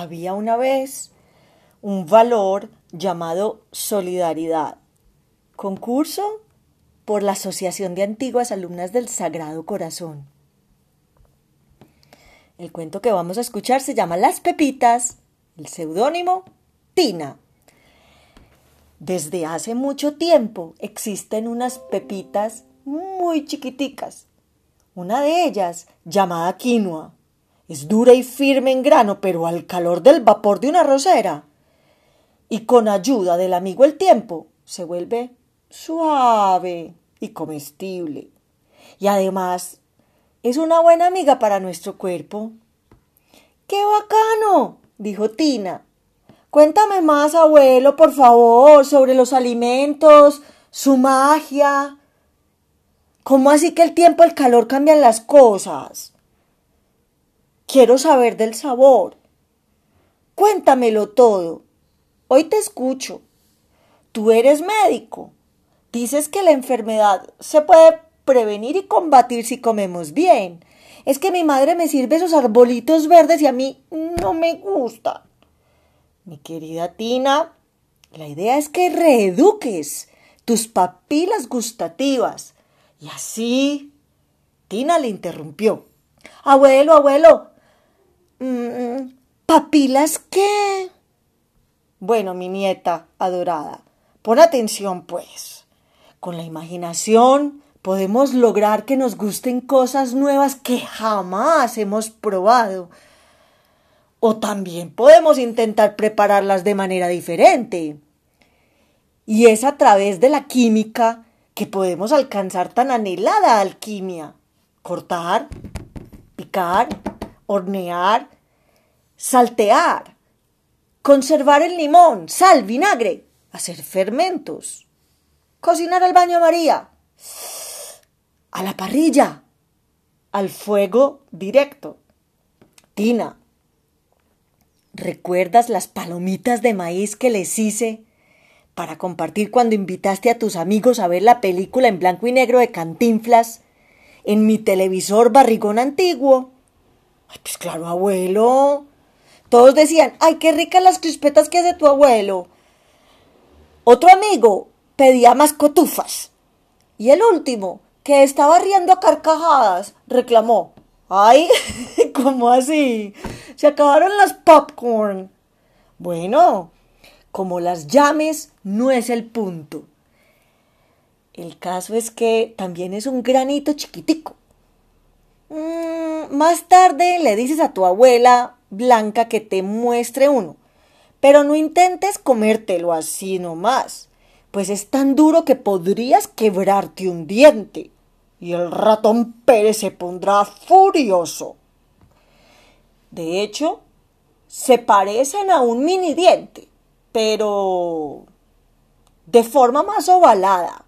Había una vez un valor llamado solidaridad. Concurso por la Asociación de Antiguas Alumnas del Sagrado Corazón. El cuento que vamos a escuchar se llama Las Pepitas, el seudónimo Tina. Desde hace mucho tiempo existen unas pepitas muy chiquiticas. Una de ellas, llamada quinoa, es dura y firme en grano, pero al calor del vapor de una rosera. Y con ayuda del amigo el tiempo, se vuelve suave y comestible. Y además, es una buena amiga para nuestro cuerpo. ¡Qué bacano! dijo Tina. Cuéntame más, abuelo, por favor, sobre los alimentos, su magia. ¿Cómo así que el tiempo el calor cambian las cosas? Quiero saber del sabor. Cuéntamelo todo. Hoy te escucho. Tú eres médico. Dices que la enfermedad se puede prevenir y combatir si comemos bien. Es que mi madre me sirve esos arbolitos verdes y a mí no me gustan. Mi querida Tina, la idea es que reeduques tus papilas gustativas. Y así, Tina le interrumpió. Abuelo, abuelo, ¿papilas qué? Bueno, mi nieta adorada, pon atención pues. Con la imaginación podemos lograr que nos gusten cosas nuevas que jamás hemos probado o también podemos intentar prepararlas de manera diferente. Y es a través de la química que podemos alcanzar tan anhelada alquimia. Cortar, picar, hornear, saltear, conservar el limón, sal, vinagre, hacer fermentos, cocinar al baño María, a la parrilla, al fuego directo. Tina, ¿Recuerdas las palomitas de maíz que les hice para compartir cuando invitaste a tus amigos a ver la película en blanco y negro de Cantinflas en mi televisor barrigón antiguo? Ay, pues claro, abuelo. Todos decían, ay, qué ricas las crispetas que hace tu abuelo. Otro amigo pedía más cotufas. Y el último, que estaba riendo a carcajadas, reclamó, ay, ¿cómo así? Se acabaron las popcorn. Bueno, como las llames, no es el punto. El caso es que también es un granito chiquitico. Mm, más tarde le dices a tu abuela Blanca que te muestre uno, pero no intentes comértelo así nomás, pues es tan duro que podrías quebrarte un diente y el ratón Pérez se pondrá furioso. De hecho, se parecen a un mini diente, pero de forma más ovalada,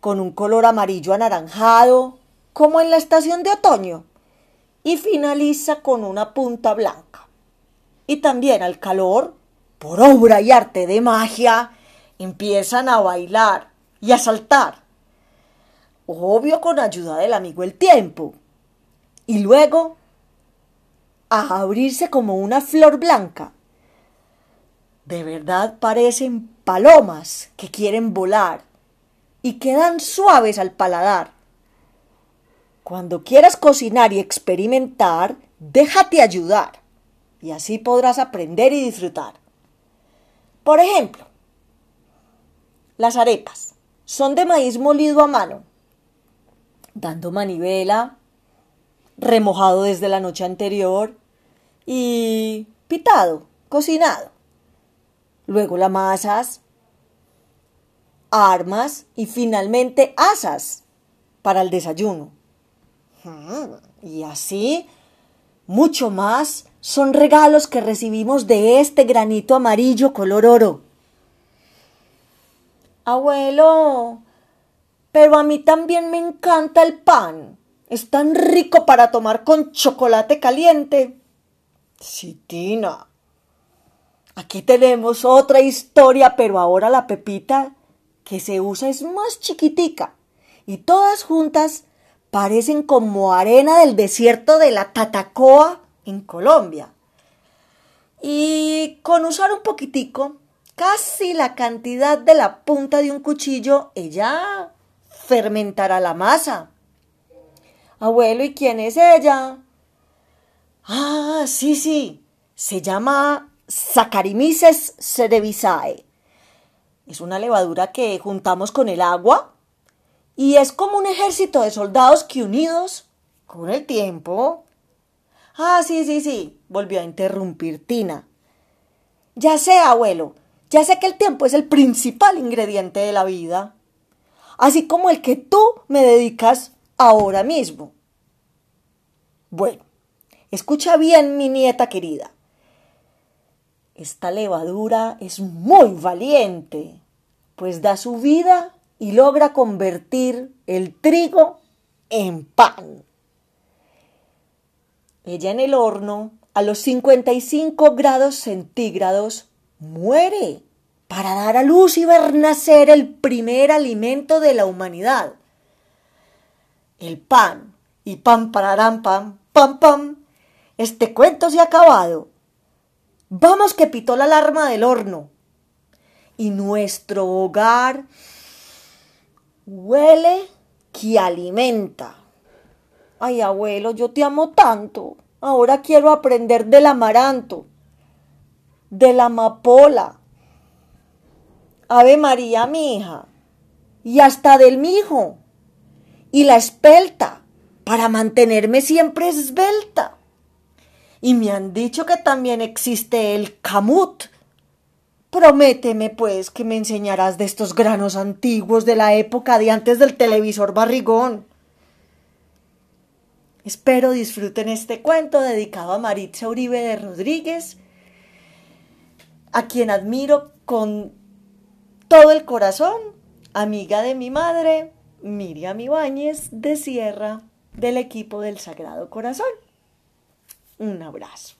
con un color amarillo anaranjado, como en la estación de otoño, y finaliza con una punta blanca. Y también al calor, por obra y arte de magia, empiezan a bailar y a saltar. Obvio con ayuda del amigo el tiempo. Y luego a abrirse como una flor blanca. De verdad parecen palomas que quieren volar y quedan suaves al paladar. Cuando quieras cocinar y experimentar, déjate ayudar y así podrás aprender y disfrutar. Por ejemplo, las arepas son de maíz molido a mano, dando manivela, remojado desde la noche anterior y pitado, cocinado. Luego la masas, armas y finalmente asas para el desayuno. Y así, mucho más son regalos que recibimos de este granito amarillo color oro. Abuelo, pero a mí también me encanta el pan. Es tan rico para tomar con chocolate caliente. Sí, Tina. Aquí tenemos otra historia, pero ahora la pepita que se usa es más chiquitica y todas juntas parecen como arena del desierto de la Tatacoa en Colombia. Y con usar un poquitico, casi la cantidad de la punta de un cuchillo, ella fermentará la masa. Abuelo, ¿y quién es ella? Ah, sí, sí, se llama Saccharomyces cerevisiae. Es una levadura que juntamos con el agua y es como un ejército de soldados que unidos con el tiempo. Ah, sí, sí, sí, volvió a interrumpir Tina. Ya sé, abuelo, ya sé que el tiempo es el principal ingrediente de la vida, así como el que tú me dedicas ahora mismo. Bueno, escucha bien, mi nieta querida. Esta levadura es muy valiente, pues da su vida y logra convertir el trigo en pan. Ella en el horno, a los 55 grados centígrados, muere para dar a luz y ver nacer el primer alimento de la humanidad. El pan y pam pararán pam pam pam. Este cuento se ha acabado. Vamos que pitó la alarma del horno. Y nuestro hogar huele que alimenta. Ay, abuelo, yo te amo tanto. Ahora quiero aprender del amaranto, de la amapola. Ave María, mi hija, y hasta del mijo, y la espelta, para mantenerme siempre esbelta. Y me han dicho que también existe el camut. Prométeme, pues, que me enseñarás de estos granos antiguos de la época de antes del televisor barrigón. Espero disfruten este cuento dedicado a Maritza Uribe de Rodríguez, a quien admiro con todo el corazón, amiga de mi madre, Miriam Ibáñez de Sierra, del equipo del Sagrado Corazón. Un abrazo.